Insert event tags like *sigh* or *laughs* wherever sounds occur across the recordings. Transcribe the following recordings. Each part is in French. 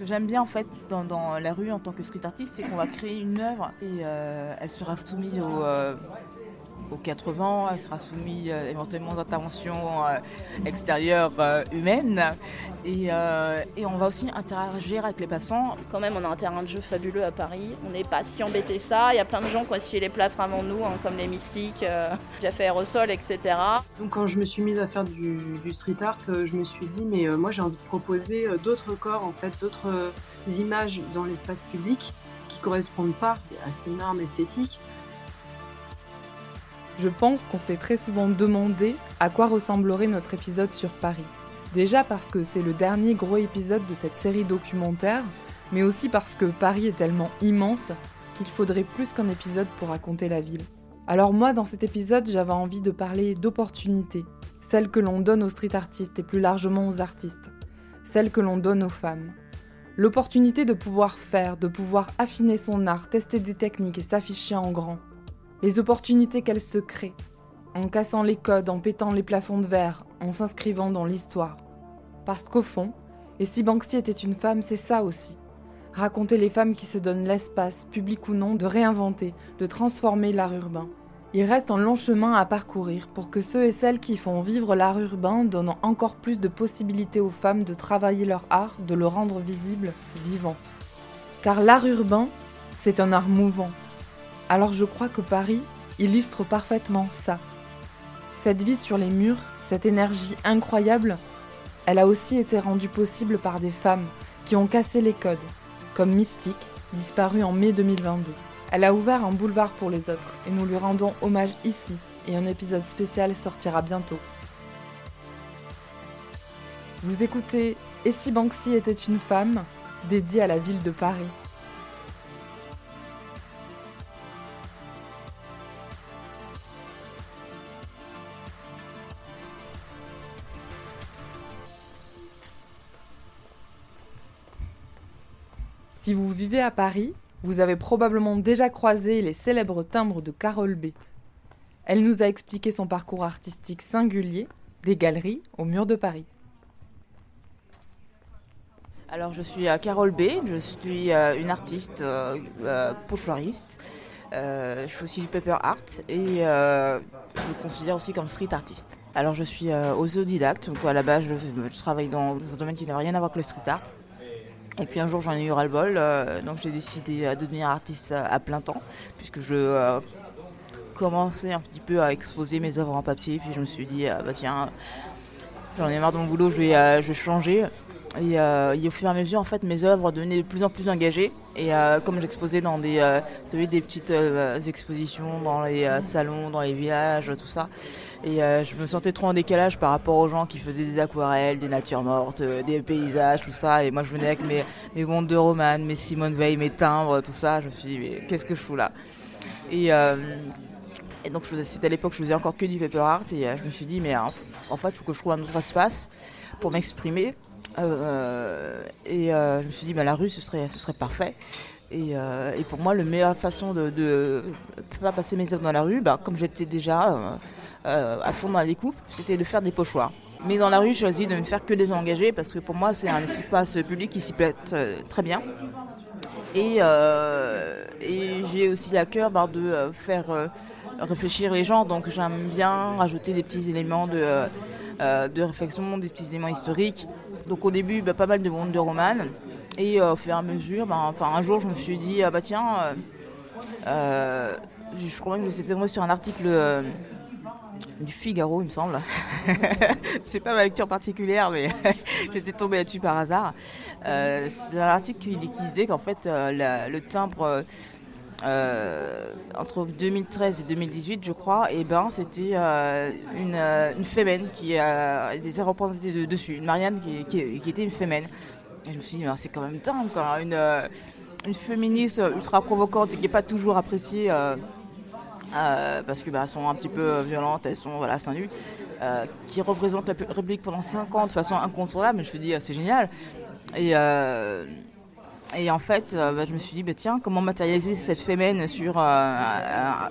que j'aime bien en fait dans, la rue en tant que street artiste, c'est qu'on va créer une œuvre et elle sera soumise au, aux 80, elle sera soumise euh, éventuellement aux interventions euh, extérieures euh, humaines. Et, on va aussi interagir avec les passants. Quand même, on a un terrain de jeu fabuleux à Paris. On n'est pas si embêté ça. Il y a plein de gens qui ont essuyé les plâtres avant nous, hein, comme les mystiques, qui a fait aérosol, etc. Donc quand je me suis mise à faire du, street art, je me suis dit, mais moi j'ai envie de proposer d'autres corps, en fait, d'autres images dans l'espace public qui correspondent pas à ces normes esthétiques je pense qu'on s'est très souvent demandé à quoi ressemblerait notre épisode sur Paris. Déjà parce que c'est le dernier gros épisode de cette série documentaire, mais aussi parce que Paris est tellement immense qu'il faudrait plus qu'un épisode pour raconter la ville. Alors moi, dans cet épisode, j'avais envie de parler d'opportunités, celles que l'on donne aux street artistes et plus largement aux artistes, celles que l'on donne aux femmes. L'opportunité de pouvoir faire, de pouvoir affiner son art, tester des techniques et s'afficher en grand les opportunités qu'elle se crée, en cassant les codes, en pétant les plafonds de verre, en s'inscrivant dans l'histoire. Parce qu'au fond, et si Banksy était une femme, c'est ça aussi. Raconter les femmes qui se donnent l'espace, public ou non, de réinventer, de transformer l'art urbain. Il reste un long chemin à parcourir pour que ceux et celles qui font vivre l'art urbain donnent encore plus de possibilités aux femmes de travailler leur art, de le rendre visible, vivant. Car l'art urbain, c'est un art mouvant, alors je crois que Paris illustre parfaitement ça. Cette vie sur les murs, cette énergie incroyable, elle a aussi été rendue possible par des femmes qui ont cassé les codes, comme Mystique, disparue en mai 2022. Elle a ouvert un boulevard pour les autres et nous lui rendons hommage ici et un épisode spécial sortira bientôt. Vous écoutez Et si Banksy était une femme dédiée à la ville de Paris. Si vous vivez à Paris, vous avez probablement déjà croisé les célèbres timbres de Carole B. Elle nous a expliqué son parcours artistique singulier, des galeries au mur de Paris. Alors je suis Carole B, je suis euh, une artiste euh, euh, pochoiriste. je fais aussi du paper art et je me considère aussi comme street artiste. Alors je suis autodidacte, donc à la base je, travaille dans un domaine qui n'a rien à voir avec le street art. Et puis un jour j'en ai eu ras-le-bol, euh, donc j'ai décidé euh, de devenir artiste à, plein temps, puisque je euh, commençais un petit peu à exposer mes œuvres en papier, puis je me suis dit, bah tiens, j'en ai marre de mon boulot, je vais, je changer. Et, au fur et à mesure, en fait, mes œuvres devenaient de plus en plus engagées. Et comme j'exposais dans des, vous des petites expositions dans les salons, dans les villages, tout ça, et euh, je me sentais trop en décalage par rapport aux gens qui faisaient des aquarelles, des natures mortes, euh, des paysages, tout ça. Et moi, je venais avec mes, mes mondes de romane, mes Simone Veil, mes timbres, tout ça. Je me suis dit, mais qu'est-ce que je fous là? Et, euh, et donc, c'était à l'époque, je faisais encore que du paper art. Et je me suis dit, mais en, fait, il faut que je trouve un autre espace pour m'exprimer. et je me suis dit, bah, la rue, ce serait, ce serait parfait. Et, et, pour moi, la meilleure façon de, de, faire passer mes œuvres dans la rue, bah, comme j'étais déjà euh, à fond dans les coupes, c'était de faire des pochoirs. Mais dans la rue, j'ai choisi de ne faire que des engagés parce que pour moi, c'est un espace public qui s'y plaît euh, très bien. Et, euh, et j'ai aussi à cœur bah, de faire réfléchir les gens, donc j'aime bien rajouter des petits éléments de, réflexion, des petits éléments historiques. Donc au début, bah, pas mal de monde de romane. Et au fur et à mesure, bah, enfin, un jour, je me suis dit, ah bah tiens, je crois que j'étais tombée sur un article du Figaro, il me semble. *laughs* c'est pas ma lecture particulière, mais *laughs* j'étais tombée là-dessus par hasard. Euh, c'est un article qui, disait qu'en fait, euh, le timbre euh, entre 2013 et 2018, je crois, et eh ben c'était une, une fémène qui était représentée dessus, une Marianne qui, était une fémène. Je me suis dit, c'est quand même dingue, Une, une féministe ultra provocante et qui n'est pas toujours appréciée euh, parce que bah, sont un petit peu violentes, elles sont voilà, seins nus, euh, qui représentent la République pendant 5 ans de façon incontrôlable. Mais je me suis dit, c'est génial. Et, euh, et en fait, bah, je me suis dit, bah, tiens, comment matérialiser cette fémène sur un,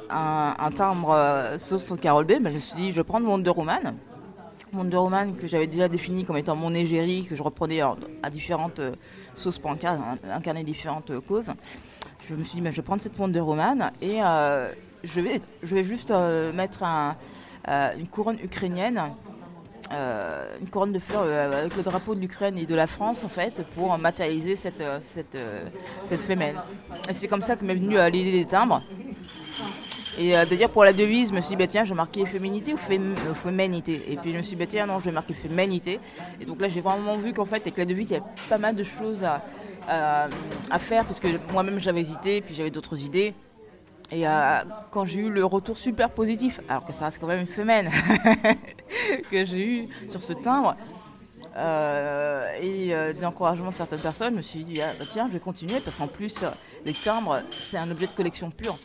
timbre sauf sur Carole B? Bah, Je me suis dit, je vais prendre de Romane Wonder Woman que j'avais déjà défini comme étant mon égérie, que je reprenais à différentes sauces pour incarner différentes causes. Je me suis dit, ben, je vais prendre cette Wonder Woman et je, vais, je vais juste mettre une couronne ukrainienne euh, une couronne de fleurs euh, avec le drapeau de l'Ukraine et de la France en fait pour matérialiser cette, euh, cette, cette fémène. Et c'est comme ça que m'est venue l'idée des timbres. Et d'ailleurs pour la devise, je me suis dit bah, tiens je vais marquer féminité ou féminité. Et puis je me suis dit bah, tiens non je vais marquer féminité. Et donc là j'ai vraiment vu qu'en fait avec la devise il y a pas mal de choses à, à faire parce que moi-même j'avais hésité puis j'avais d'autres idées. Et euh, quand j'ai eu le retour super positif, alors que ça reste quand même une femelle *laughs* que j'ai eu sur ce timbre, euh, et euh, l'encouragement de certaines personnes, je me suis dit, ah, bah, tiens, je vais continuer parce qu'en plus, les timbres, c'est un objet de collection pur.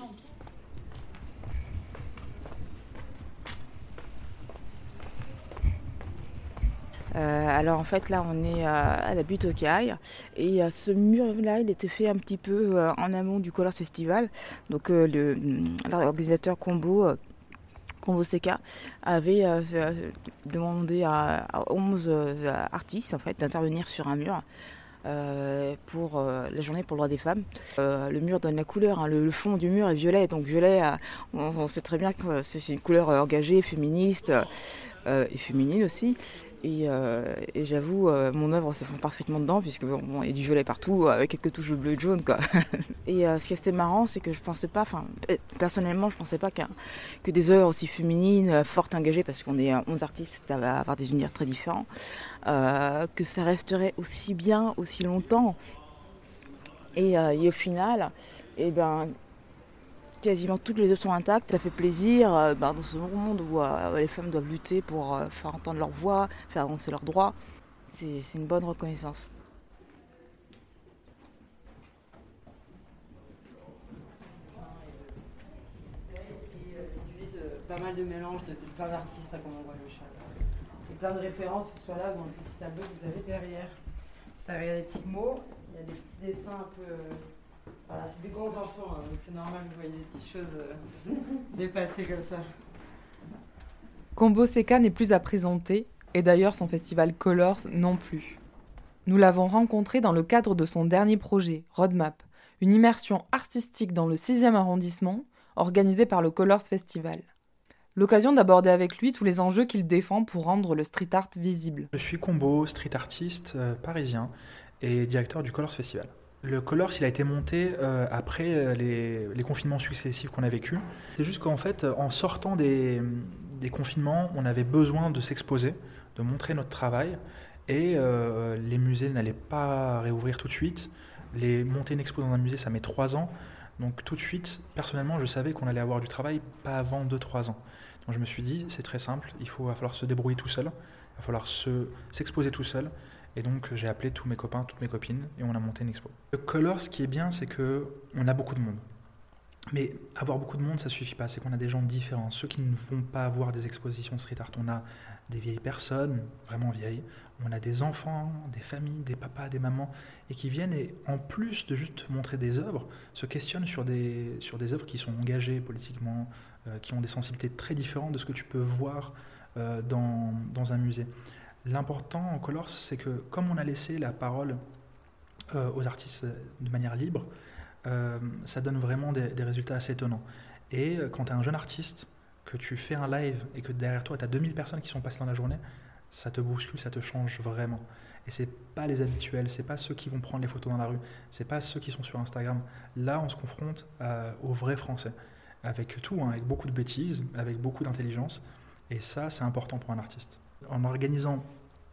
Alors en fait là on est à la butte aux cailles et euh, ce mur là il était fait un petit peu euh, en amont du Colors Festival. Donc l'organisateur Combo Combo CK avait demandé à, 11 artistes en fait d'intervenir sur un mur. pour la journée pour le droit des femmes. le mur donne la couleur, hein. le, fond du mur est violet, donc violet, on, sait très bien que c'est une couleur engagée, féministe et féminine aussi. Euh, et, j'avoue, euh, mon œuvre se fond parfaitement dedans, puisque bon, il y a du violet partout, avec quelques touches de bleu et de jaune, quoi. *laughs* et euh, ce qui était marrant, c'est que je pensais pas, enfin, personnellement, je pensais pas que des œuvres aussi féminines, fortes, engagées, parce qu'on est 11 artistes, va avoir des univers très différents, que ça resterait aussi bien, aussi longtemps. Et, et au final, et eh ben, quasiment toutes les œuvres sont intactes. Ça fait plaisir euh, bah, dans ce monde où euh, les femmes doivent lutter pour euh, faire entendre leur voix, faire avancer leurs droits. C'est une bonne reconnaissance. pas mal de mélanges de, plein d'artistes comme on voit le chat. Et plein de références, que ce là dans le petit tableau que vous avez derrière. Ça, il y a des petits mots, il y a des petits dessins un peu voilà, c'est des grands enfants, hein, donc c'est normal que vous voyez des petites choses euh, *laughs* dépasser comme ça. Combo Seka n'est plus à présenter, et d'ailleurs son festival Colors non plus. Nous l'avons rencontré dans le cadre de son dernier projet, Roadmap, une immersion artistique dans le 6e arrondissement, organisée par le Colors Festival. L'occasion d'aborder avec lui tous les enjeux qu'il défend pour rendre le street art visible. Je suis Combo, street artiste euh, parisien et directeur du Colors Festival. Le Colors, a été monté euh, après euh, les, confinements successifs qu'on a vécu. C'est juste qu'en fait, en sortant des, confinements, on avait besoin de s'exposer, de montrer notre travail. Et euh, les musées n'allaient pas réouvrir tout de suite. Les monter une expo dans un musée, ça met trois ans. Donc tout de suite, personnellement, je savais qu'on allait avoir du travail pas avant 2-3 ans. Donc je me suis dit, c'est très simple, il faut, va falloir se débrouiller tout seul, il va falloir s'exposer tout seul. Et donc j'ai appelé tous mes copains, toutes mes copines, et on a monté une expo. Le Color, ce qui est bien, c'est que on a beaucoup de monde. Mais avoir beaucoup de monde, ça suffit pas. C'est qu'on a des gens différents. Ceux qui ne vont pas avoir des expositions street art, on a des vieilles personnes, vraiment vieilles. On a des enfants, des familles, des papas, des mamans, et qui viennent et en plus de juste montrer des œuvres, se questionnent sur des, sur des œuvres qui sont engagées politiquement, euh, qui ont des sensibilités très différentes de ce que tu peux voir euh, dans, dans un musée. L'important en Colors, c'est que comme on a laissé la parole euh, aux artistes de manière libre, euh, ça donne vraiment des, résultats assez étonnants. Et euh, quand tu es un jeune artiste, que tu fais un live et que derrière toi, tu as 2000 personnes qui sont passées dans la journée, ça te bouscule, ça te change vraiment. Et c'est pas les habituels, c'est pas ceux qui vont prendre les photos dans la rue, c'est pas ceux qui sont sur Instagram. Là, on se confronte aux vrais Français, avec tout, hein, avec beaucoup de bêtises, avec beaucoup d'intelligence. Et ça, c'est important pour un artiste en organisant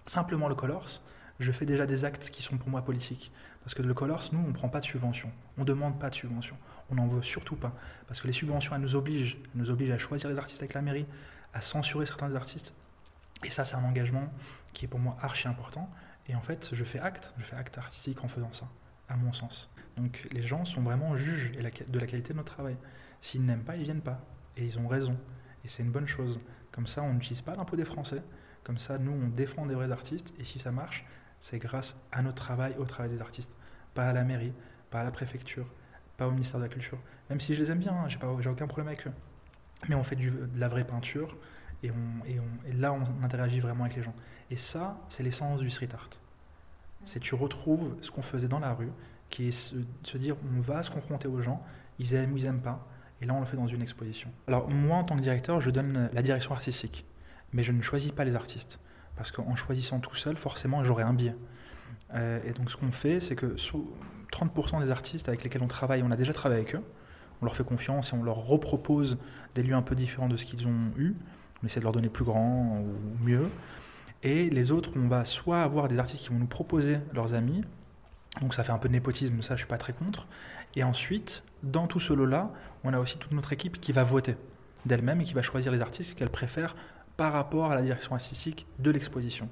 simplement le Colors, je fais déjà des actes qui sont pour moi politiques. Parce que le Colors, nous, on ne prend pas de subvention. On ne demande pas de subvention. On n'en veut surtout pas. Parce que les subventions, elles nous obligent. Elles nous obligent à choisir les artistes avec la mairie, à censurer certains artistes. Et ça, c'est un engagement qui est pour moi archi important. Et en fait, je fais acte, je fais acte artistique en faisant ça, à mon sens. Donc les gens sont vraiment juges de la qualité de notre travail. S'ils n'aiment pas, ils viennent pas. Et ils ont raison. Et c'est une bonne chose. Comme ça, on n'utilise pas l'impôt des Français. Comme ça, nous, on défend des vrais artistes, et si ça marche, c'est grâce à notre travail, au travail des artistes. Pas à la mairie, pas à la préfecture, pas au ministère de la Culture. Même si je les aime bien, hein, j'ai, aucun problème avec eux. Mais on fait de la vraie peinture, Et, on, et, on, et là, on interagit vraiment avec les gens. Et ça, c'est l'essence du street art. C'est tu retrouves ce qu'on faisait dans la rue, qui est se, se, dire on va se confronter aux gens, ils aiment ou ils n'aiment pas, et là on le fait dans une exposition. Alors moi en tant que directeur, je donne la direction artistique, mais je ne choisis pas les artistes, parce qu'en choisissant tout seul, forcément j'aurai un biais. Euh, et donc ce qu'on fait, c'est que 30% des artistes avec lesquels on travaille, on a déjà travaillé avec eux, on leur fait confiance et on leur repropose des lieux un peu différents de ce qu'ils ont eu, on essaie de leur donner plus grand ou mieux. Et les autres, on va soit avoir des artistes qui vont nous proposer leurs amis, donc ça fait un peu de népotisme, ça je suis pas très contre. Et ensuite, dans tout ce lot-là, on a aussi toute notre équipe qui va voter d'elle-même et qui va choisir les artistes qu'elle préfère par rapport à la direction artistique de l'exposition.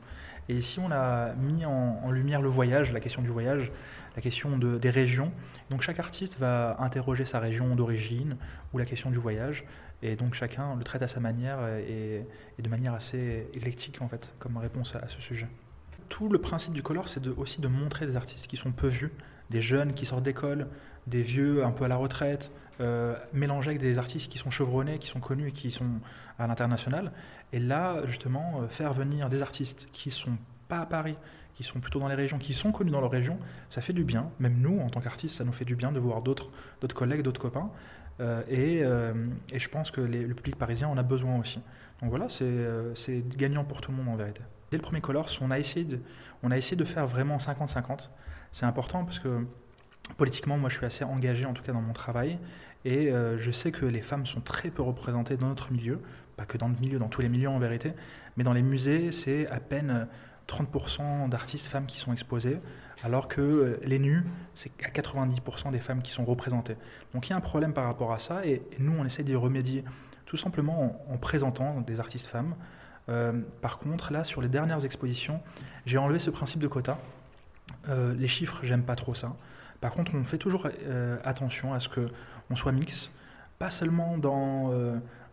Et ici, on a mis en, lumière le voyage, la question du voyage, la question de, des régions. Donc chaque artiste va interroger sa région d'origine ou la question du voyage. Et donc chacun le traite à sa manière et, de manière assez éclectique en fait, comme réponse à, à ce sujet. Tout le principe du color, c'est de, aussi de montrer des artistes qui sont peu vus, des jeunes qui sortent d'école, des vieux un peu à la retraite, euh, avec des artistes qui sont chevronnés, qui sont connus et qui sont à l'international. Et là, justement, euh, faire venir des artistes qui sont pas à Paris, qui sont plutôt dans les régions, qui sont connus dans leur région, ça fait du bien. Même nous, en tant qu'artistes, ça nous fait du bien de voir d'autres collègues, d'autres copains. Euh, et, euh, et, je pense que le public parisien en a besoin aussi. Donc voilà, c'est gagnant pour tout le monde en vérité. Dès le premier Colors, on a essayé de, on a essayé de faire vraiment 50-50. C'est important parce que politiquement, moi je suis assez engagé en tout cas dans mon travail. Et euh, je sais que les femmes sont très peu représentées dans notre milieu, pas que dans notre milieu, dans tous les milieux en vérité, mais dans les musées, c'est à peine 30% d'artistes femmes qui sont exposés, alors que les nus, c'est à 90% des femmes qui sont représentées. Donc il y a un problème par rapport à ça, et, nous, on essaie d'y remédier tout simplement en, en, présentant des artistes femmes. Euh, par contre, là, sur les dernières expositions, j'ai enlevé ce principe de quota. Euh, les chiffres, j'aime pas trop ça. Par contre, on fait toujours euh, attention à ce qu'on soit mix, pas seulement dans,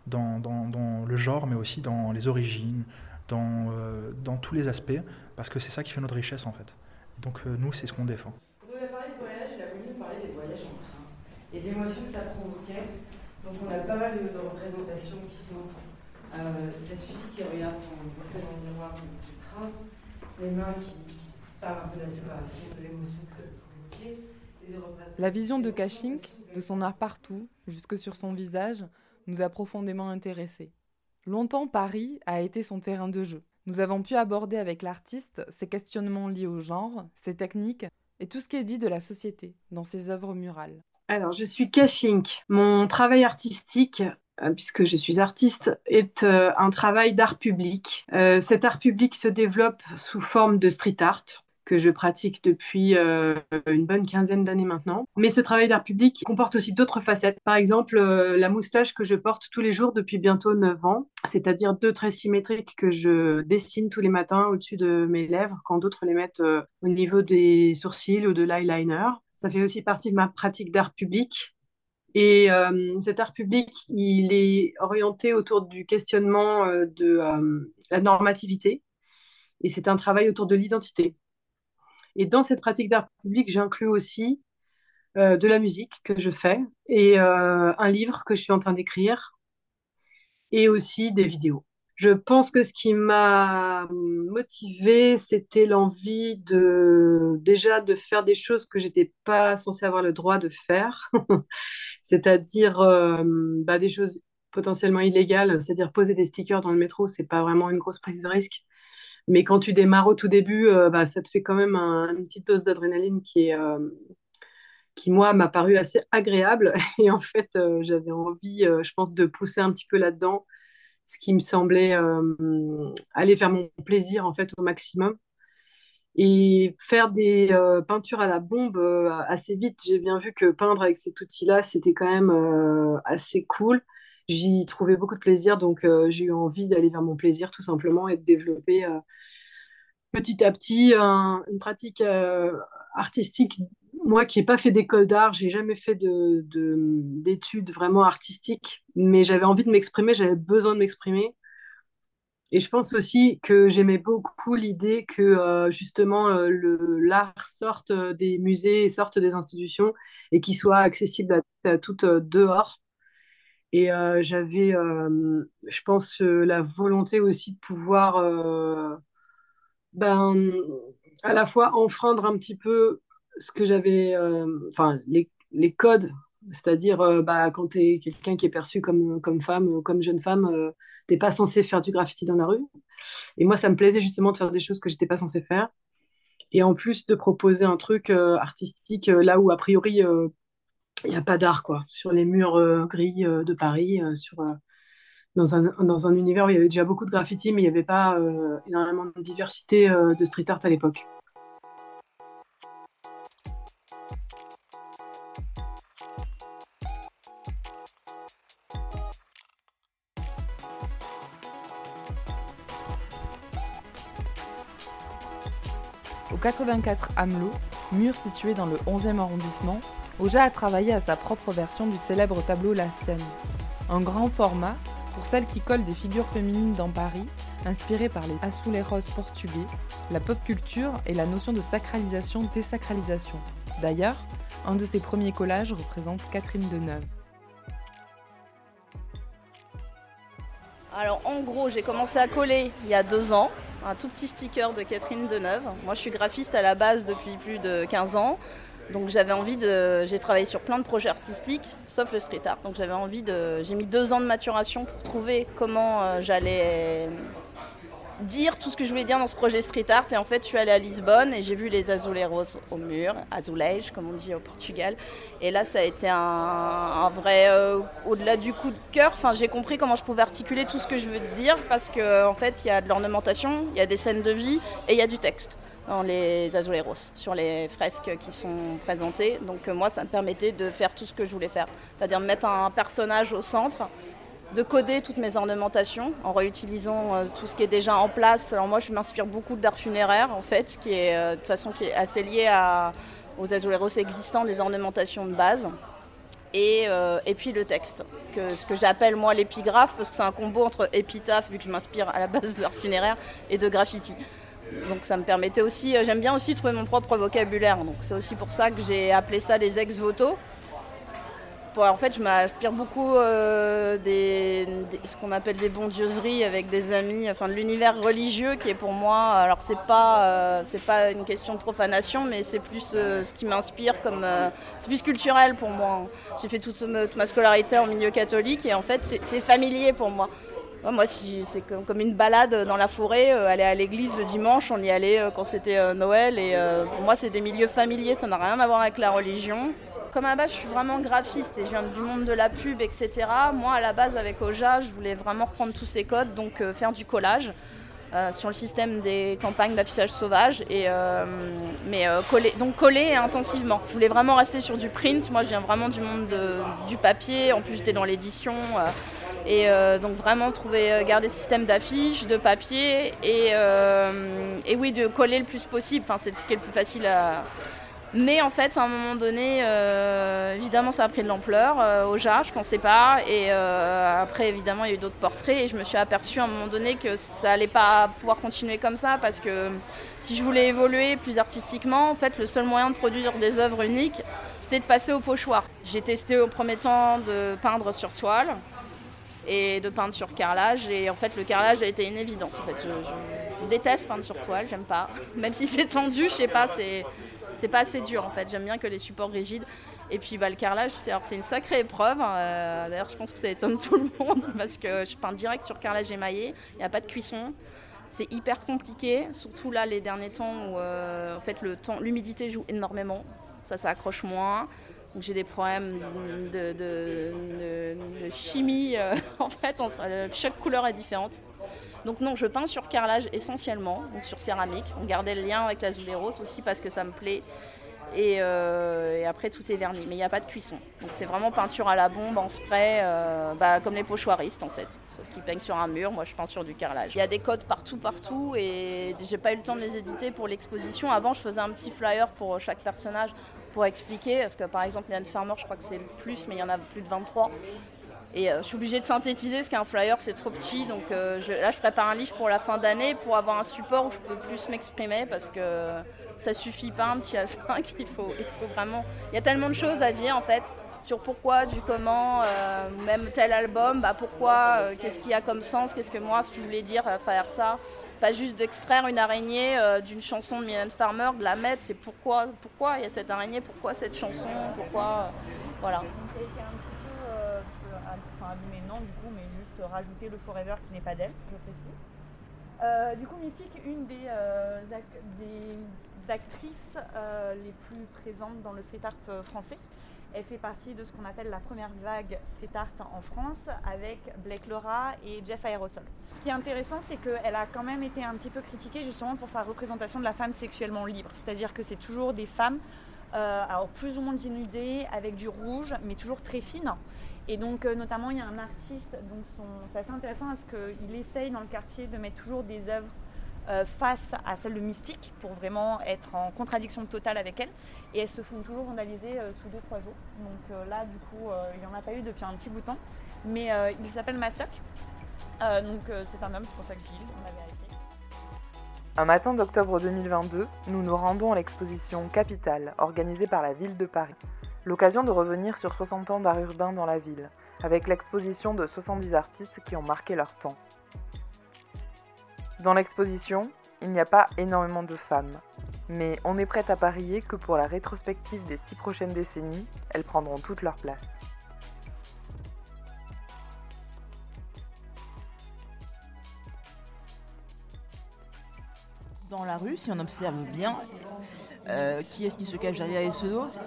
dans, le genre, mais aussi dans les origines, dans, euh, dans tous les aspects, parce que c'est ça qui fait notre richesse en fait. Donc euh, nous, c'est ce qu'on défend. On devait parler de voyage, il a voulu nous parler des voyages en train et de l'émotion que ça provoquait. Donc on a pas mal de, représentations qui sont euh, cette fille qui regarde son reflet dans le miroir du train, les mains qui, parlent un peu de la séparation, de l'émotion que ça provoquer. La vision de Kachink, de son art partout, jusque sur son visage, nous a profondément intéressés. Longtemps, Paris a été son terrain de jeu. Nous avons pu aborder avec l'artiste ses questionnements liés au genre, ses techniques et tout ce qui est dit de la société dans ses œuvres murales. Alors, je suis Kashink. Mon travail artistique, euh, puisque je suis artiste, est euh, un travail d'art public. Euh, cet art public se développe sous forme de street art que je pratique depuis euh, une bonne quinzaine d'années maintenant. Mais ce travail d'art public comporte aussi d'autres facettes. Par exemple, euh, la moustache que je porte tous les jours depuis bientôt 9 ans, c'est-à-dire deux traits symétriques que je dessine tous les matins au-dessus de mes lèvres, quand d'autres les mettent euh, au niveau des sourcils ou de l'eyeliner. Ça fait aussi partie de ma pratique d'art public. Et cet art public, il est orienté autour du questionnement de la normativité. Et c'est un travail autour de l'identité. Et dans cette pratique d'art public, j'inclus aussi euh, de la musique que je fais et euh, un livre que je suis en train d'écrire et aussi des vidéos. Je pense que ce qui m'a motivée, c'était l'envie de déjà de faire des choses que j'étais pas censée avoir le droit de faire, *laughs* c'est-à-dire euh, bah, des choses potentiellement illégales, c'est-à-dire poser des stickers dans le métro, c'est pas vraiment une grosse prise de risque. Mais quand tu démarres au tout début, euh, bah, ça te fait quand même un, une petite dose d'adrénaline qui, euh, qui, moi, m'a paru assez agréable. *laughs* Et en fait, euh, j'avais envie, je pense, de pousser un petit peu là-dedans, ce qui me semblait aller faire mon plaisir, en fait, au maximum. Et faire des peintures à la bombe assez vite, j'ai bien vu que peindre avec cet outil-là, c'était quand même assez cool. J'y trouvais beaucoup de plaisir, donc j'ai eu envie d'aller vers mon plaisir tout simplement et de développer petit à petit un, une pratique artistique. Moi qui n'ai pas fait d'école d'art, j'ai jamais fait d'études de, vraiment artistiques, mais j'avais envie de m'exprimer, j'avais besoin de m'exprimer. Et je pense aussi que j'aimais beaucoup l'idée que euh, justement euh, l'art sorte des musées, sorte des institutions et qu'il soit accessible à, toutes euh, dehors. Et j'avais, je pense, la volonté aussi de pouvoir ben, à la fois enfreindre un petit peu ce que j'avais, enfin, les, les, codes, c'est-à-dire bah, quand tu es quelqu'un qui est perçu comme, comme femme ou comme jeune femme, tu t'es pas censé faire du graffiti dans la rue. Et moi, ça me plaisait justement de faire des choses que j'étais pas censée faire. Et en plus de proposer un truc artistique là où a priori il n'y a pas d'art quoi sur les murs gris de Paris sur dans un, dans un univers où il y avait déjà beaucoup de graffiti mais il n'y avait pas énormément de diversité de street art à l'époque. Au 84 Amelot, mur situé dans le 11e arrondissement, Oja a travaillé à sa propre version du célèbre tableau La Scène. Un grand format pour celles qui collent des figures féminines dans Paris, inspiré par les azulejos portugais, la pop culture et la notion de sacralisation-désacralisation. D'ailleurs, un de ses premiers collages représente Catherine Deneuve. Alors en gros, j'ai commencé à coller il y a deux ans, un tout petit sticker de Catherine Deneuve. Moi je suis graphiste à la base depuis plus de 15 ans. Donc j'avais envie de. J'ai travaillé sur plein de projets artistiques, sauf le street art. Donc j'avais envie de. J'ai mis deux ans de maturation pour trouver comment euh, j'allais dire tout ce que je voulais dire dans ce projet street art. Et en fait, je suis allée à Lisbonne et j'ai vu les roses au mur, azulejos comme on dit au Portugal. Et là, ça a été un, vrai. Euh, au-delà du coup de cœur, j'ai compris comment je pouvais articuler tout ce que je veux dire parce qu'en en fait, il y a de l'ornementation, il y a des scènes de vie et il y a du texte dans les azuleros, sur les fresques qui sont présentées. Donc euh, moi, ça me permettait de faire tout ce que je voulais faire, c'est-à-dire mettre un personnage au centre, de coder toutes mes ornementations en réutilisant euh, tout ce qui est déjà en place. Alors moi, je m'inspire beaucoup d'art funéraire, en fait, qui est euh, de toute façon qui est assez lié aux azuleros existants, des ornementations de base. Et, et, puis le texte, que, ce que j'appelle moi l'épigraphe, parce que c'est un combo entre épitaphe, vu que je m'inspire à la base de l'art funéraire, et de graffiti. Donc ça me permettait aussi, euh, j'aime bien aussi trouver mon propre vocabulaire. Donc c'est aussi pour ça que j'ai appelé ça des ex-voto. En fait, je m'inspire beaucoup euh, des, ce qu'on appelle des bondieuseries avec des amis, enfin de l'univers religieux qui est pour moi. Alors c'est pas euh, pas une question de profanation, mais c'est plus ce qui m'inspire comme c'est plus culturel pour moi. J'ai fait toute, ma scolarité en milieu catholique et en fait c'est familier pour moi moi, c'est comme, une balade dans la forêt, euh, aller à l'église le dimanche, on y allait euh, quand c'était euh, Noël. Et pour moi, c'est des milieux familiers, ça n'a rien à voir avec la religion. Comme à base, je suis vraiment graphiste et je viens du monde de la pub, etc. Moi, à la base, avec Oja, je voulais vraiment reprendre tous ces codes, donc faire du collage. sur le système des campagnes d'affichage sauvage et mais coller donc coller intensivement je voulais vraiment rester sur du print moi je viens vraiment du monde du papier en plus j'étais dans l'édition et euh, donc vraiment trouver, euh, garder ce système d'affiches, de papier et, euh, oui, de coller le plus possible. C'est ce qui est le plus facile à. Mais en fait, à un moment donné, évidemment, ça a pris de l'ampleur au JAR, je pensais pas. Et après, évidemment, il y a eu d'autres portraits et je me suis aperçue à un moment donné que ça allait pas pouvoir continuer comme ça parce que si je voulais évoluer plus artistiquement, en fait, le seul moyen de produire des œuvres uniques, c'était de passer au pochoir. J'ai testé au premier temps de peindre sur toile et de peindre sur carrelage. Et en fait, le carrelage a été une évidence. En fait, je, déteste peindre sur toile, j'aime pas. *laughs* Même si c'est tendu, je sais pas, c'est, pas assez dur en fait. J'aime bien que les supports rigides. Et puis bah, le carrelage, c'est, une sacrée épreuve. Euh, d'ailleurs, je pense que ça étonne *laughs* tout le monde *laughs* parce que je peins direct sur carrelage émaillé. Il n'y a pas de cuisson. C'est hyper compliqué, surtout là les derniers temps où euh, en fait, l'humidité joue énormément. Ça, ça accroche moins j'ai des problèmes de, chimie, euh, *laughs* en fait, entre, euh, chaque couleur est différente. Donc non, je peins sur carrelage essentiellement, donc sur céramique. On gardait le lien avec la Zuleros aussi parce que ça me plaît. Euh, et, après, tout est verni, mais il n'y a pas de cuisson. Donc c'est vraiment peinture à la bombe, en spray, bah, comme les pochoiristes en fait. Ceux qui peignent sur un mur, moi je peins sur du carrelage. Il y a des codes partout, partout, et j'ai pas eu le temps de les éditer pour l'exposition. Avant, je faisais un petit flyer pour chaque personnage pour expliquer, parce que par exemple, Yann Farmer, je crois que c'est le plus, mais il y en a plus de 23. Et euh, je suis obligée de synthétiser parce qu'un flyer c'est trop petit. Donc euh, là, je prépare un livre pour la fin d'année pour avoir un support où je peux plus m'exprimer parce que ça suffit pas un petit A5. *laughs* Il faut, il faut vraiment. Il y a tellement de choses à dire en fait. sur pourquoi, du comment, même tel album, bah pourquoi, qu'est-ce qu'il y a comme sens, qu'est-ce que moi, je voulais dire à travers ça. Pas juste d'extraire une araignée d'une chanson de Mylène Farmer, de la mettre, c'est pourquoi, pourquoi il y a cette araignée, pourquoi cette chanson, pourquoi. voilà. Donc, été un petit peu, enfin, abîmé, non, du coup, mais juste rajouter le Forever qui n'est pas d'elle, je précise. Euh, du coup, Mystique, une des, euh, actrices euh, les plus présentes dans le street art français. Elle fait partie de ce qu'on appelle la première vague street art en France avec Blake Laura et Jeff Aerosol. Ce qui est intéressant, c'est qu'elle a quand même été un petit peu critiquée justement pour sa représentation de la femme sexuellement libre. C'est-à-dire que c'est toujours des femmes, alors plus ou moins dénudées, avec du rouge, mais toujours très fines. Et donc, euh, notamment, il y a un artiste, donc c'est assez intéressant parce qu'il essaye dans le quartier de mettre toujours des œuvres euh, face à celles de Mystique pour vraiment être en contradiction totale avec elles. Et elles se font toujours vandaliser euh, sous 2-3 jours. Donc là, du coup, il n'y en a pas eu depuis un petit bout de temps. Mais il s'appelle Mastock. donc c'est un homme, c'est pour ça que j'y on l'a vérifié. Un matin d'octobre 2022, nous nous rendons à l'exposition Capitale, organisée par la ville de Paris. L'occasion de revenir sur 60 ans d'art urbain dans la ville, avec l'exposition de 70 artistes qui ont marqué leur temps. Dans l'exposition, il n'y a pas énormément de femmes, mais on est prête à parier que pour la rétrospective des six prochaines décennies, elles prendront toute leur place. Dans la rue, si on observe bien, euh, qui est-ce qui se cache derrière les pseudos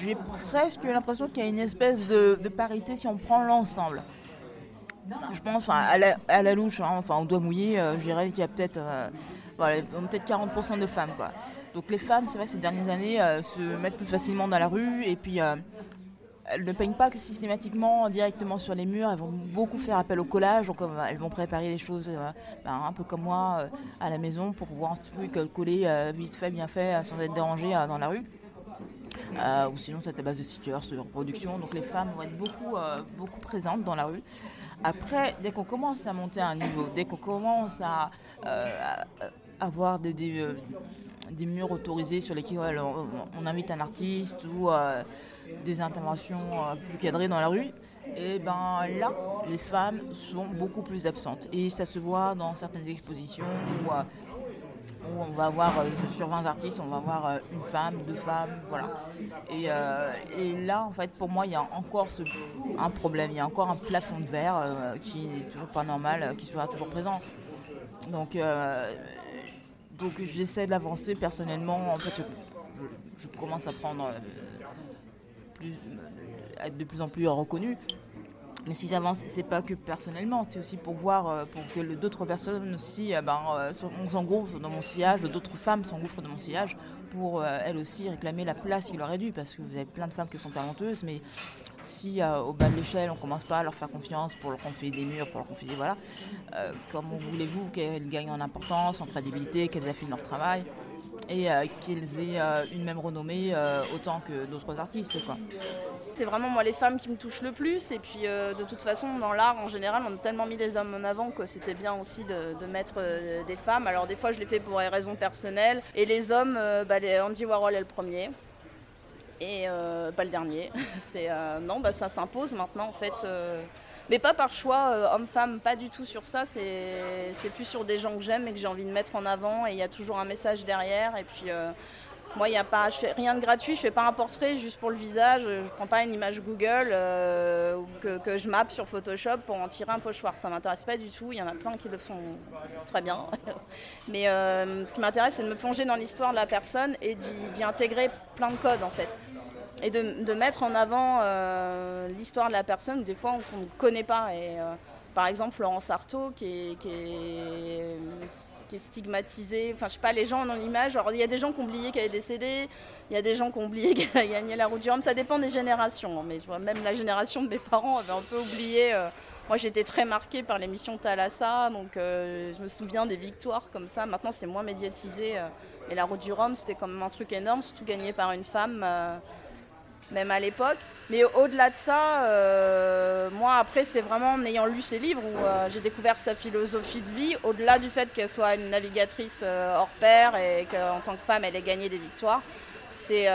J'ai presque l'impression qu'il y a une espèce de, parité si on prend l'ensemble. Je pense, à la, à la louche, hein, enfin, on doit mouiller, euh, je dirais qu'il y a peut-être euh, peut 40% de femmes. Quoi. Donc les femmes, c'est vrai, ces dernières années, se mettent plus facilement dans la rue et puis elles ne peignent pas que systématiquement directement sur les murs, elles vont beaucoup faire appel au collage, donc euh, elles vont préparer des choses euh, ben, un peu comme moi euh, à la maison pour pouvoir un truc coller vite fait, bien fait, sans être dérangé dans la rue. ou sinon c'est à base de stickers, de reproduction. Donc les femmes vont être beaucoup, beaucoup présentes dans la rue. Après, dès qu'on commence à monter un niveau, dès qu'on commence à, avoir des, des, murs autorisés sur lesquels on, invite un artiste ou des interventions euh, plus cadrées dans la rue, et ben là, les femmes sont beaucoup plus absentes. Et ça se voit dans certaines expositions où, euh, on va avoir euh, sur 20 artistes, on va avoir une femme, deux femmes, voilà. Et, là, en fait, pour moi, il y a encore un problème, il y a encore un plafond de verre qui n'est toujours pas normal, qui sera toujours présent. Donc, donc j'essaie d'avancer personnellement. En fait, je commence à prendre plus, euh, être de plus en plus reconnu. Mais si j'avance, c'est pas que personnellement, c'est aussi pour voir, euh, pour que d'autres personnes aussi euh, ben, s'engouffrent dans mon sillage, d'autres femmes s'engouffrent dans mon sillage, pour elles aussi réclamer la place qu'il leur est due, parce que vous avez plein de femmes qui sont talentueuses, mais si au bas de l'échelle on commence pas à leur faire confiance pour leur confier des murs, pour leur confier, voilà, comment voulez-vous qu'elles gagnent en importance, en crédibilité, qu'elles affinent leur travail et euh, qu'ils aient euh, une même renommée euh, autant que d'autres artistes. Quoi. C'est vraiment moi les femmes qui me touchent le plus et puis de toute façon dans l'art en général on a tellement mis des hommes en avant que c'était bien aussi de, mettre des femmes. Alors des fois je l'ai fait pour des raisons personnelles et les hommes, bah, Andy Warhol est le premier et pas le dernier. *laughs* C'est non bah ça s'impose maintenant en fait mais pas par choix euh, homme-femme, pas du tout sur ça. C'est plus sur des gens que j'aime et que j'ai envie de mettre en avant. Et il y a toujours un message derrière. Et puis, euh, moi, y a pas, je fais rien de gratuit. Je fais pas un portrait juste pour le visage. Je prends pas une image Google euh, que, je mappe sur Photoshop pour en tirer un pochoir. Ça m'intéresse pas du tout. Il y en a plein qui le font très bien. *laughs* Mais ce qui m'intéresse, c'est de me plonger dans l'histoire de la personne et d'y intégrer plein de codes, en fait et de, mettre en avant euh, l'histoire de la personne, des fois qu'on ne connaît pas. Et, euh, par exemple, Florence Artaud, qui est, stigmatisée. Enfin, je sais pas, les gens dans l'image. Alors, il y a des gens qui ont oublié qu'elle est décédée, il y a des gens qui ont oublié *laughs* qu'elle a gagné la route du Rhum. Ça dépend des générations. Hein, mais je vois même la génération de mes parents avait un peu oublié. Euh, moi, j'étais très marquée par l'émission Thalassa, donc je me souviens des victoires comme ça. Maintenant, c'est moins médiatisé. mais la route du Rhum, c'était quand même un truc énorme, surtout gagné par une femme même à l'époque. Mais au-delà de ça, euh, moi après c'est vraiment en ayant lu ses livres où euh, j'ai découvert sa philosophie de vie, au-delà du fait qu'elle soit une navigatrice euh, hors pair et qu'en tant que femme elle ait gagné des victoires. c'est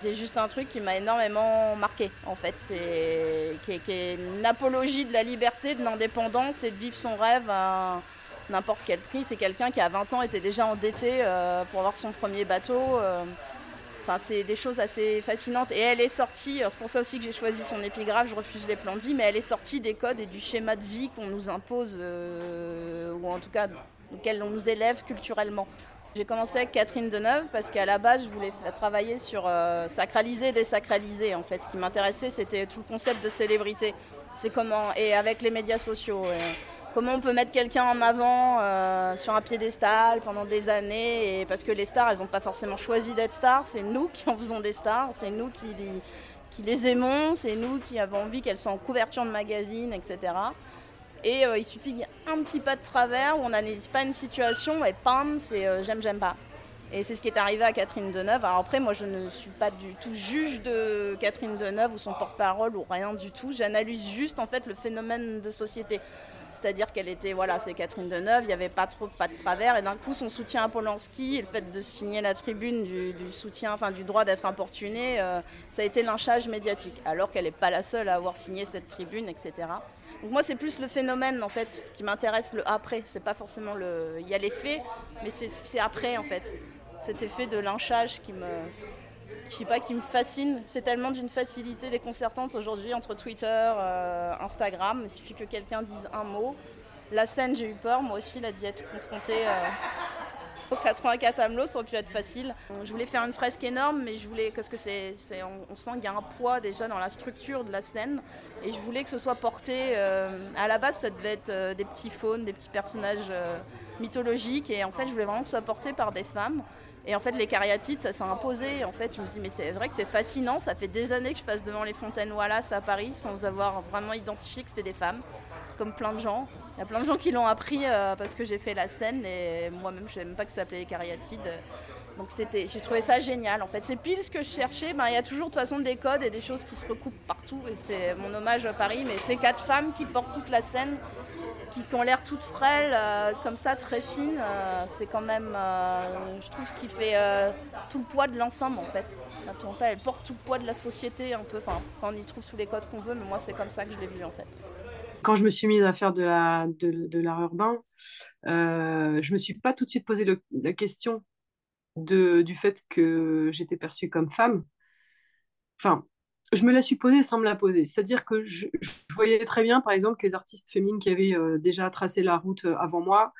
c'est juste un truc qui m'a énormément marqué en fait. C'est qui, est une apologie de la liberté, de l'indépendance et de vivre son rêve à n'importe quel prix. C'est quelqu'un qui à 20 ans était déjà endetté pour avoir son premier bateau. C'est des choses assez fascinantes. Et elle est sortie, c'est pour ça aussi que j'ai choisi son épigraphe, je refuse les plans de vie, mais elle est sortie des codes et du schéma de vie qu'on nous impose, euh, ou en tout cas auquel on nous élève culturellement. J'ai commencé avec Catherine Deneuve parce qu'à la base, je voulais travailler sur euh, sacraliser désacraliser. En fait, ce qui m'intéressait, c'était tout le concept de célébrité. C'est comment, et avec les médias sociaux. Comment on peut mettre quelqu'un en avant euh, sur un piédestal pendant des années et Parce que les stars, elles n'ont pas forcément choisi d'être stars, c'est nous qui en faisons des stars, c'est nous qui, les aimons, c'est nous qui avons envie qu'elles soient en couverture de magazine, etc. Et euh, il suffit qu'il y ait un petit pas de travers où on n'analyse pas une situation et pam, c'est euh, j'aime, j'aime pas. Et c'est ce qui est arrivé à Catherine Deneuve. Alors après, moi, je ne suis pas du tout juge de Catherine Deneuve ou son porte-parole ou rien du tout. J'analyse juste en fait le phénomène de société. C'est-à-dire qu'elle était, voilà, c'est Catherine Deneuve, il n'y avait pas trop pas de travers, et d'un coup son soutien à Polanski, le fait de signer la tribune du, soutien, enfin du droit d'être importuné, euh, ça a été lynchage médiatique, alors qu'elle n'est pas la seule à avoir signé cette tribune, etc. Donc moi c'est plus le phénomène en fait qui m'intéresse le après, c'est pas forcément le, il y a les faits, mais c'est après en fait, cet effet de lynchage qui me, je sais pas, qui me fascine. C'est tellement d'une facilité déconcertante aujourd'hui entre Twitter, euh, Instagram. Il suffit que quelqu'un dise un mot. La scène, j'ai eu peur, moi aussi, la diète confrontée euh, au 84 Amelot, ça aurait pu être facile. Je voulais faire une fresque énorme, mais je voulais, parce que c'est, on, sent qu'il y a un poids déjà dans la structure de la scène, et je voulais que ce soit porté. Euh, à la base, ça devait être des petits faunes, des petits personnages mythologiques, et en fait, je voulais vraiment que ce soit porté par des femmes. Et en fait, les cariatides, ça s'est imposé. En fait, je me dis, mais c'est vrai que c'est fascinant. Ça fait des années que je passe devant les fontaines Wallace à Paris sans avoir vraiment identifié que c'était des femmes, comme plein de gens. Il y a plein de gens qui l'ont appris euh, parce que j'ai fait la scène et moi-même, je ne savais même pas que ça s'appelait les cariatides. Donc c'était, j'ai trouvé ça génial. En fait, c'est pile ce que je cherchais. Ben, il y a toujours de toute façon des codes et des choses qui se recoupent partout. Et c'est mon hommage à Paris. Mais c'est quatre femmes qui portent toute la scène qui, ont l'air toutes frêles, euh, comme ça, très fines, euh, c'est quand même, euh, je trouve, ce qui fait tout le poids de l'ensemble en fait. La elle porte tout le poids de la société un peu, enfin, on y trouve sous les codes qu'on veut, mais moi c'est comme ça que je l'ai vu en fait. Quand je me suis mise à faire de l'art de, de urbain, je me suis pas tout de suite posé la question de, du fait que j'étais perçue comme femme. Enfin, je me la suis posée sans me la poser. C'est-à-dire que je, voyais très bien, par exemple, que les artistes féminines qui avaient euh, déjà tracé la route euh, avant moi,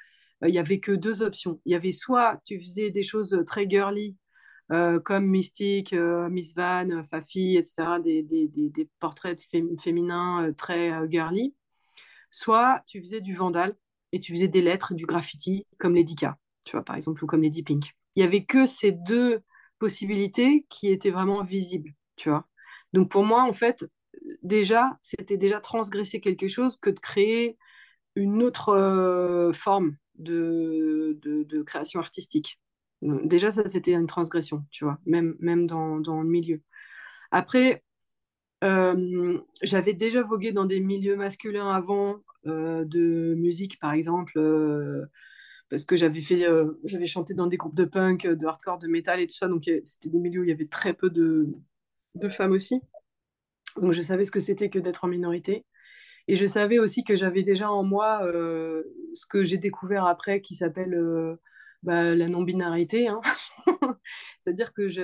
euh, il n'y avait que deux options. Il y avait soit tu faisais des choses très girly, comme Mystique, Miss Van, Fafi, etc., des, portraits féminins très girly, soit tu faisais du vandal et tu faisais des lettres, du graffiti, comme Lady K, tu vois, par exemple, ou comme Lady Pink. Il n'y avait que ces deux possibilités qui étaient vraiment visibles, tu vois. Donc pour moi, en fait, déjà, c'était déjà transgresser quelque chose que de créer une autre euh, forme de, de, création artistique. Déjà, ça, c'était une transgression, tu vois, même, même dans, dans le milieu. Après, euh, j'avais déjà vogué dans des milieux masculins avant, euh, de musique, par exemple, parce que j'avais fait, j'avais chanté dans des groupes de punk, de hardcore, de métal et tout ça, donc c'était des milieux où il y avait très peu de, de femmes aussi. Donc je savais ce que c'était que d'être en minorité. Et je savais aussi que j'avais déjà en moi euh, ce que j'ai découvert après qui s'appelle euh, bah, la non-binarité. Hein. *laughs* C'est-à-dire que je,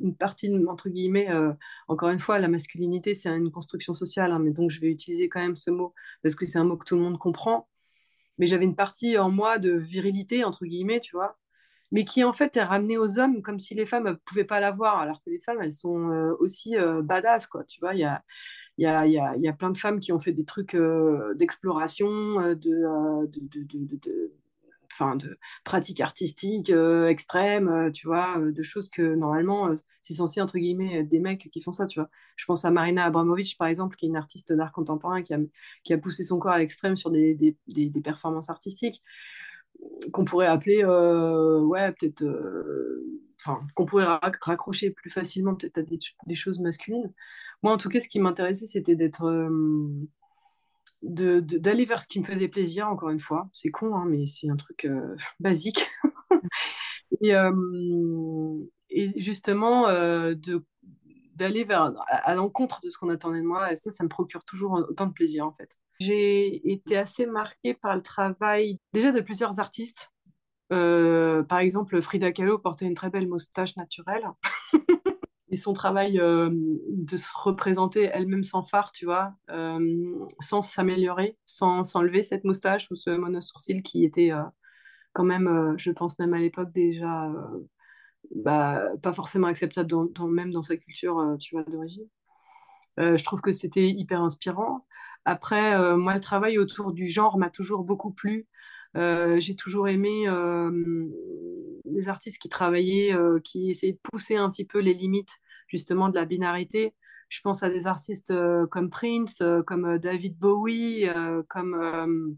une partie, entre guillemets, euh, encore une fois, la masculinité, c'est une construction sociale, hein, mais donc je vais utiliser quand même ce mot parce que c'est un mot que tout le monde comprend. Mais j'avais une partie en moi de virilité, entre guillemets, tu vois, mais qui en fait est ramenée aux hommes comme si les femmes ne pouvaient pas l'avoir, alors que les femmes, elles sont euh, aussi euh, badass, quoi. Tu vois, il y a, y, a, y, a, y a, plein de femmes qui ont fait des trucs euh, d'exploration, de, de, de, de, enfin, de pratiques artistiques extrêmes, tu vois, de choses que normalement, c'est censé, entre guillemets, être des mecs qui font ça, tu vois. Je pense à Marina Abramovic, par exemple, qui est une artiste d'art contemporain qui a, qui a poussé son corps à l'extrême sur des, des performances artistiques qu'on pourrait appeler, euh, ouais, peut-être, euh, enfin, qu'on pourrait raccrocher plus facilement peut-être à des, choses masculines. Moi, en tout cas, ce qui m'intéressait, c'était d'être, euh, d'aller vers ce qui me faisait plaisir, encore une fois. C'est con, hein, mais c'est un truc *laughs* basique. *laughs* et, justement, d'aller vers à, l'encontre de ce qu'on attendait de moi, ça, ça me procure toujours autant de plaisir en fait. J'ai été assez marquée par le travail déjà de plusieurs artistes. par exemple, Frida Kahlo portait une très belle moustache naturelle. *laughs* et son travail euh, de se représenter elle-même sans phare, tu vois, euh, sans s'améliorer, sans s'enlever cette moustache ou ce mono-sourcil qui était euh, quand même, je pense même à l'époque déjà, bah, pas forcément acceptable même dans sa culture, tu vois, d'origine. je trouve que c'était hyper inspirant. Après, moi, le travail autour du genre m'a toujours beaucoup plu. j'ai toujours aimé les artistes qui travaillaient, qui essayaient de pousser un petit peu les limites justement de la binarité. Je pense à des artistes euh, comme Prince, euh, comme euh, David Bowie, comme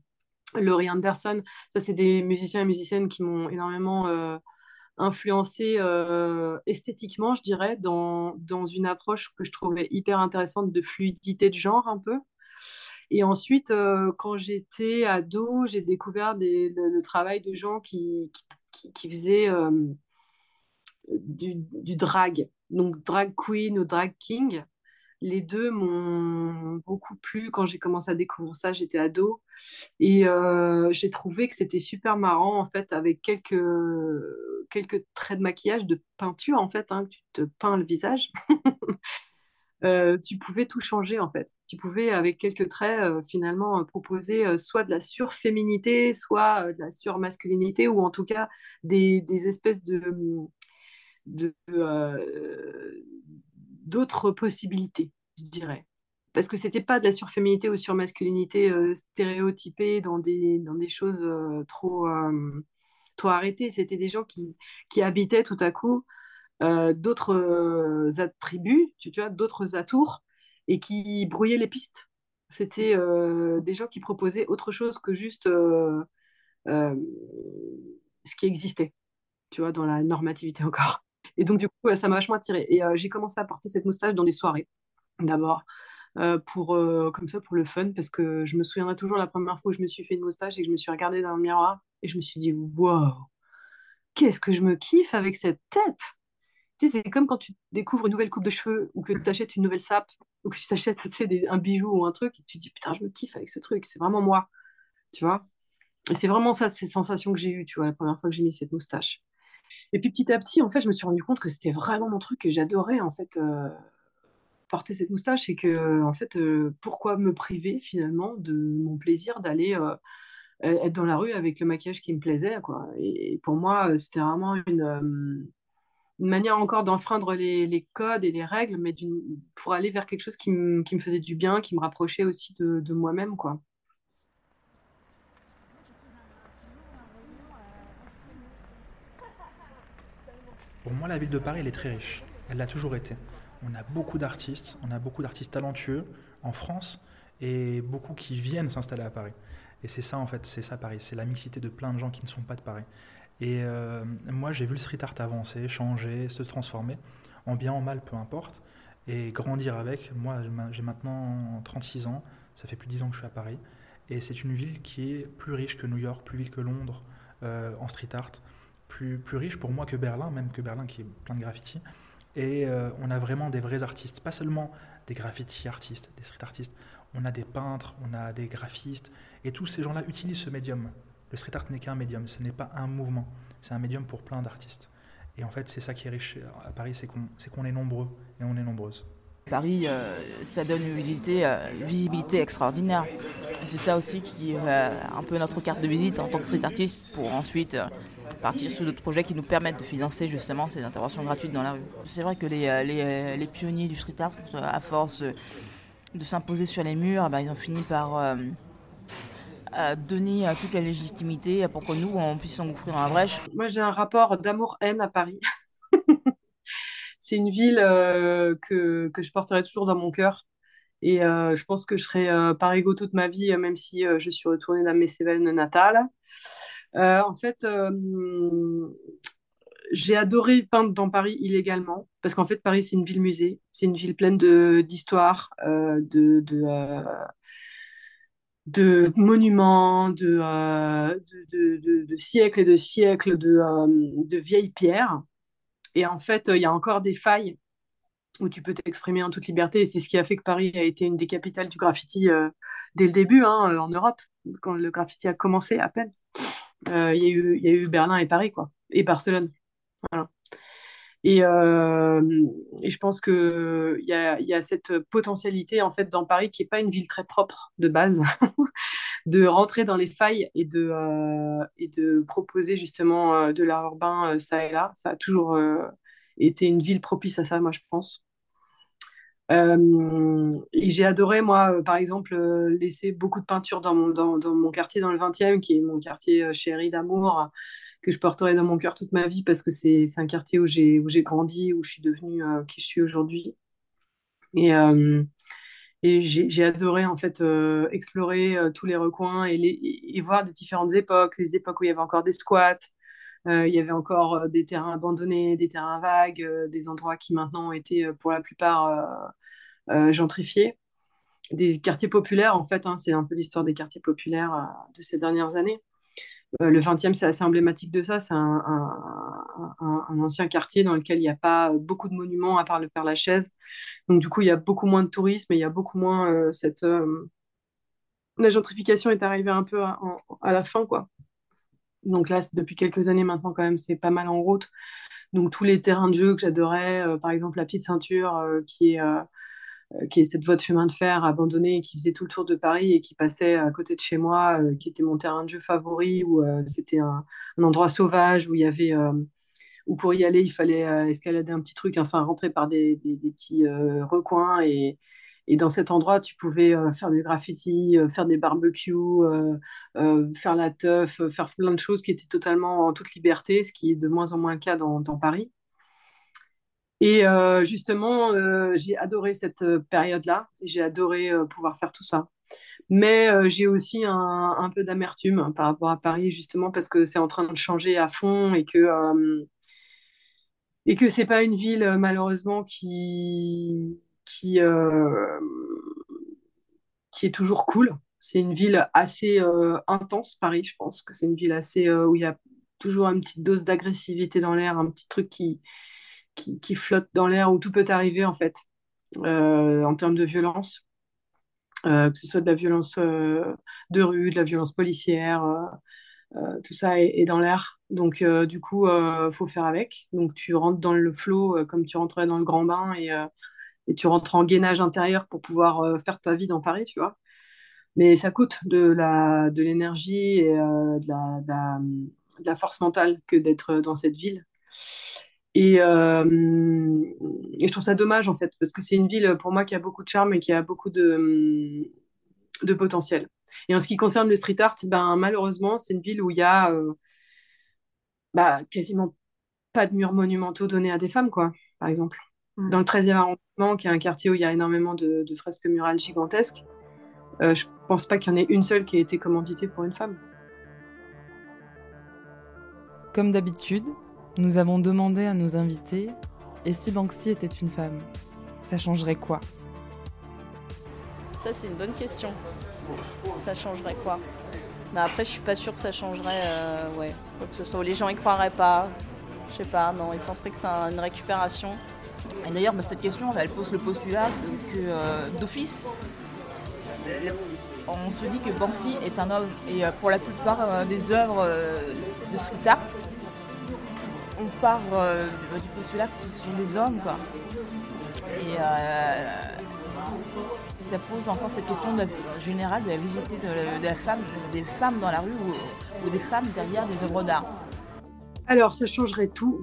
Laurie Anderson. Ça, c'est des musiciens et musiciennes qui m'ont énormément influencé esthétiquement, je dirais, dans, dans une approche que je trouvais hyper intéressante de fluidité de genre un peu. Et ensuite, quand j'étais ado, j'ai découvert le, travail de gens qui, faisaient du, du, drag donc drag queen ou drag king. Les deux m'ont beaucoup plu quand j'ai commencé à découvrir ça, j'étais ado. Et euh, j'ai trouvé que c'était super marrant, en fait, avec quelques, quelques traits de maquillage, de peinture, en fait, hein, tu te peins le visage. *laughs* Euh, tu pouvais tout changer, en fait. Tu pouvais, avec quelques traits, euh, finalement, proposer soit de la surféminité, soit de la surmasculinité, ou en tout cas des, des espèces de euh, d'autres possibilités, je dirais. Parce que c'était pas de la surféminité ou surmasculinité euh, stéréotypée dans des, dans des choses euh, trop, trop arrêtées. C'était des gens qui, qui habitaient tout à coup d'autres attributs, tu, d'autres atours, et qui brouillaient les pistes. C'était des gens qui proposaient autre chose que juste ce qui existait, tu vois, dans la normativité encore. Et donc, du coup, ça m'a vachement attirée. Et euh, j'ai commencé à porter cette moustache dans des soirées, d'abord. Euh, pour euh, comme ça pour le fun parce que je me souviendrai toujours la première fois où je me suis fait une moustache et que je me suis regardée dans le miroir et je me suis dit waouh qu'est-ce que je me kiffe avec cette tête c'est comme quand tu découvres une nouvelle coupe de cheveux ou que tu achètes une nouvelle sape ou que tu t'achètes un bijou ou un truc et que tu te dis putain je me kiffe avec ce truc c'est vraiment moi tu vois et c'est vraiment ça cette sensation que j'ai eue tu vois la première fois que j'ai mis cette moustache et puis petit à petit, en fait, je me suis rendu compte que c'était vraiment mon truc, que j'adorais en fait euh, porter cette moustache et que en fait, euh, pourquoi me priver finalement de mon plaisir d'aller euh, être dans la rue avec le maquillage qui me plaisait, quoi. Et, pour moi, c'était vraiment une, une, manière encore d'enfreindre les, codes et les règles, mais pour aller vers quelque chose qui, me faisait du bien, qui me rapprochait aussi de, de moi-même, quoi. Pour moi, la ville de Paris, elle est très riche. Elle l'a toujours été. On a beaucoup d'artistes, on a beaucoup d'artistes talentueux en France et beaucoup qui viennent s'installer à Paris. Et c'est ça, en fait, c'est ça Paris. C'est la mixité de plein de gens qui ne sont pas de Paris. Et euh, moi, j'ai vu le street art avancer, changer, se transformer, en bien, en mal, peu importe, et grandir avec. Moi, j'ai maintenant 36 ans, ça fait plus de 10 ans que je suis à Paris. Et c'est une ville qui est plus riche que New York, plus riche que Londres euh, en street art plus, plus riche pour moi que Berlin, même que Berlin qui est plein de graffiti. Et euh, on a vraiment des vrais artistes, pas seulement des graffiti artistes, des street artistes. On a des peintres, on a des graphistes, et tous ces gens-là utilisent ce médium. Le street art n'est qu'un médium, ce n'est pas un mouvement, c'est un médium pour plein d'artistes. Et en fait, c'est ça qui est riche à Paris, c'est qu'on est nombreux et on est nombreuses. Paris, euh, ça donne une visibilité, euh, extraordinaire. C'est ça aussi qui est un peu notre carte de visite en tant que street artiste pour ensuite partir sur d'autres projets qui nous permettent de financer justement ces interventions gratuites dans la rue. C'est vrai que les, euh, euh, les, pionniers du street art, à force de s'imposer sur les murs, bah, ils ont fini par euh, donner toute la légitimité pour que nous, on puisse s'engouffrer dans la brèche. Moi, j'ai un rapport d'amour-haine à Paris. *laughs* C'est une ville que, que, je porterai toujours dans mon cœur. Et je pense que je serai Paris-Go toute ma vie, même si je suis retournée dans mes Cévennes natales. Euh, en fait, euh, j'ai adoré peindre dans Paris illégalement, parce qu'en fait, Paris, c'est une ville musée, c'est une ville pleine d'histoire, euh, de, de, de, monuments, de, de, de, siècles et de siècles de, de vieilles pierres. Et en fait, il y a encore des failles où tu peux t'exprimer en toute liberté. C'est ce qui a fait que Paris a été une des capitales du graffiti dès le début hein, en Europe, quand le graffiti a commencé à peine. Il y, y, a eu Berlin et Paris, quoi, et Barcelone. Voilà. Et, euh, je pense qu'il y a, y a cette potentialité en fait dans Paris qui n'est pas une ville très propre de base, *laughs* de rentrer dans les failles et de, euh, proposer justement euh, de l'art urbain ça et là. Ça a toujours été une ville propice à ça, moi je pense. et j'ai adoré, moi, par exemple, laisser beaucoup de peinture dans mon, dans mon quartier, dans le 20e, qui est mon quartier chéri d'amour que je porterai dans mon cœur toute ma vie parce que c'est un quartier où j'ai grandi, où je suis devenue euh, qui je suis aujourd'hui. Et, euh, et j'ai adoré en fait euh, explorer tous les recoins et, voir des différentes époques, les époques où il y avait encore des squats, il y avait encore des terrains abandonnés, des terrains vagues, des endroits qui maintenant ont été pour la plupart gentrifiés. Des quartiers populaires, en fait, hein, c'est un peu l'histoire des quartiers populaires de ces dernières années. Euh, le 20e, c'est assez emblématique de ça. C'est un, ancien quartier dans lequel il n'y a pas beaucoup de monuments à part le Père-Lachaise. Donc, du coup, il y a beaucoup moins de tourisme et il y a beaucoup moins euh, cette. Euh, la gentrification est arrivée un peu à, la fin, quoi. Donc là, depuis quelques années maintenant, quand même, c'est pas mal en route. Donc, tous les terrains de jeu que j'adorais, par exemple, la petite ceinture qui est qui est cette voie de chemin de fer abandonnée qui faisait tout le tour de Paris et qui passait à côté de chez moi, euh, qui était mon terrain de jeu favori, où euh, c'était un, endroit sauvage, où il y avait où pour y aller, il fallait escalader un petit truc, enfin rentrer par des, des, petits recoins. Et, et, dans cet endroit, tu pouvais faire du graffiti, faire des barbecues, faire la teuf, faire plein de choses qui étaient totalement en toute liberté, ce qui est de moins en moins le cas dans Paris. Et euh, justement, euh, j'ai adoré cette euh, période-là. J'ai adoré pouvoir faire tout ça. Mais j'ai aussi un, peu d'amertume par rapport à Paris, justement, parce que c'est en train de changer à fond et que et que c'est pas une ville malheureusement qui qui qui est toujours cool. C'est une ville assez intense, Paris. Je pense que c'est une ville assez où il y a toujours une petite dose d'agressivité dans l'air, un petit truc qui qui, flotte dans l'air où tout peut arriver en fait euh, en termes de violence, euh, que ce soit de la violence euh, de rue, de la violence policière, tout ça est, dans l'air. Donc du coup, il faut faire avec. Donc tu rentres dans le flot comme tu rentrais dans le grand bain et, tu rentres en gainage intérieur pour pouvoir faire ta vie dans Paris, tu vois. Mais ça coûte de l'énergie et de la force mentale que d'être dans cette ville. Euh, et, je trouve ça dommage, en fait, parce que c'est une ville, pour moi, qui a beaucoup de charme et qui a beaucoup de, de potentiel. Et en ce qui concerne le street art, ben, malheureusement, c'est une ville où il y a euh, bah, quasiment pas de murs monumentaux donnés à des femmes, quoi, par exemple. Mm. Dans le 13e arrondissement, qui est un quartier où il y a énormément de, fresques murales gigantesques, euh, je pense pas qu'il y en ait une seule qui ait été commanditée pour une femme. Comme d'habitude, nous avons demandé à nos invités et si Banksy était une femme, ça changerait quoi? Ça, c'est une bonne question. Ça changerait quoi? Mais après, je suis pas sûre que ça changerait, euh, ouais, quoi que ce soit. Les gens y croiraient pas. Je sais pas, non, ils penseraient que c'est une récupération. Et d'ailleurs, bah, cette question, elle pose le postulat que euh, d'office, on se dit que Banksy est un homme. Et euh, pour la plupart des œuvres de street art, on part euh, du postulat que ce sont des hommes. Quoi. Et euh, ça pose encore cette question générale de la femme, des femmes dans la rue ou, des femmes derrière des œuvres d'art. Alors, ça changerait tout.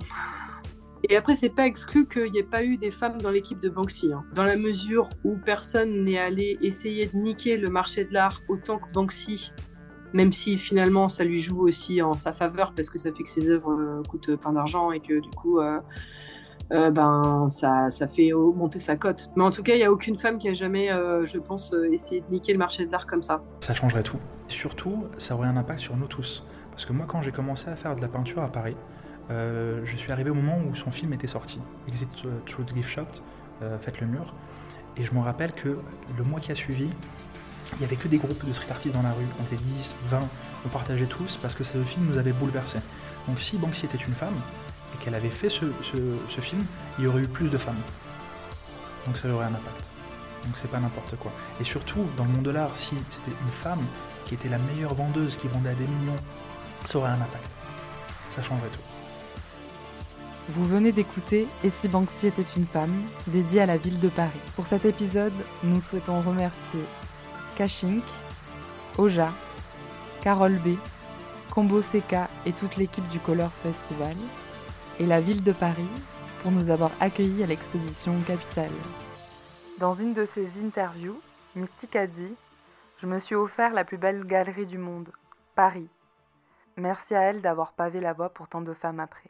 Et après, c'est pas exclu qu'il n'y ait pas eu des femmes dans l'équipe de Banksy. Hein. Dans la mesure où personne n'est allé essayer de niquer le marché de l'art autant que Banksy même si finalement ça lui joue aussi en sa faveur parce que ça fait que ses œuvres euh, coûtent plein d'argent et que du coup euh, euh, ben ça, ça fait monter sa cote. Mais en tout cas, il n'y a aucune femme qui a jamais, je pense, essayé de niquer le marché de l'art comme ça. Ça changerait tout. Surtout, ça aurait un impact sur nous tous. Parce que moi, quand j'ai commencé à faire de la peinture à Paris, je suis arrivé au moment où son film était sorti, Exit Through the Gift Shop, Faites le mur. Et je me rappelle que le mois qui a suivi, il n'y avait que des groupes de street artistes dans la rue. On était 10, 20, on partageait tous parce que ce film nous avait bouleversés. Donc si Banksy était une femme, et qu'elle avait fait ce, ce film, il y aurait eu plus de femmes. Donc ça aurait un impact. Donc c'est pas n'importe quoi. Et surtout, dans le monde de l'art, si c'était une femme qui était la meilleure vendeuse, qui vendait à des millions, ça aurait un impact. Ça changerait tout. Vous venez d'écouter Et si Banksy était une femme, dédié à la ville de Paris. Pour cet épisode, nous souhaitons remercier Kashink, Oja, Carole B, Combo CK et toute l'équipe du Colors Festival, et la ville de Paris pour nous avoir accueillis à l'exposition Capitale. Dans une de ses interviews, Mystique a dit Je me suis offert la plus belle galerie du monde, Paris. Merci à elle d'avoir pavé la voie pour tant de femmes après.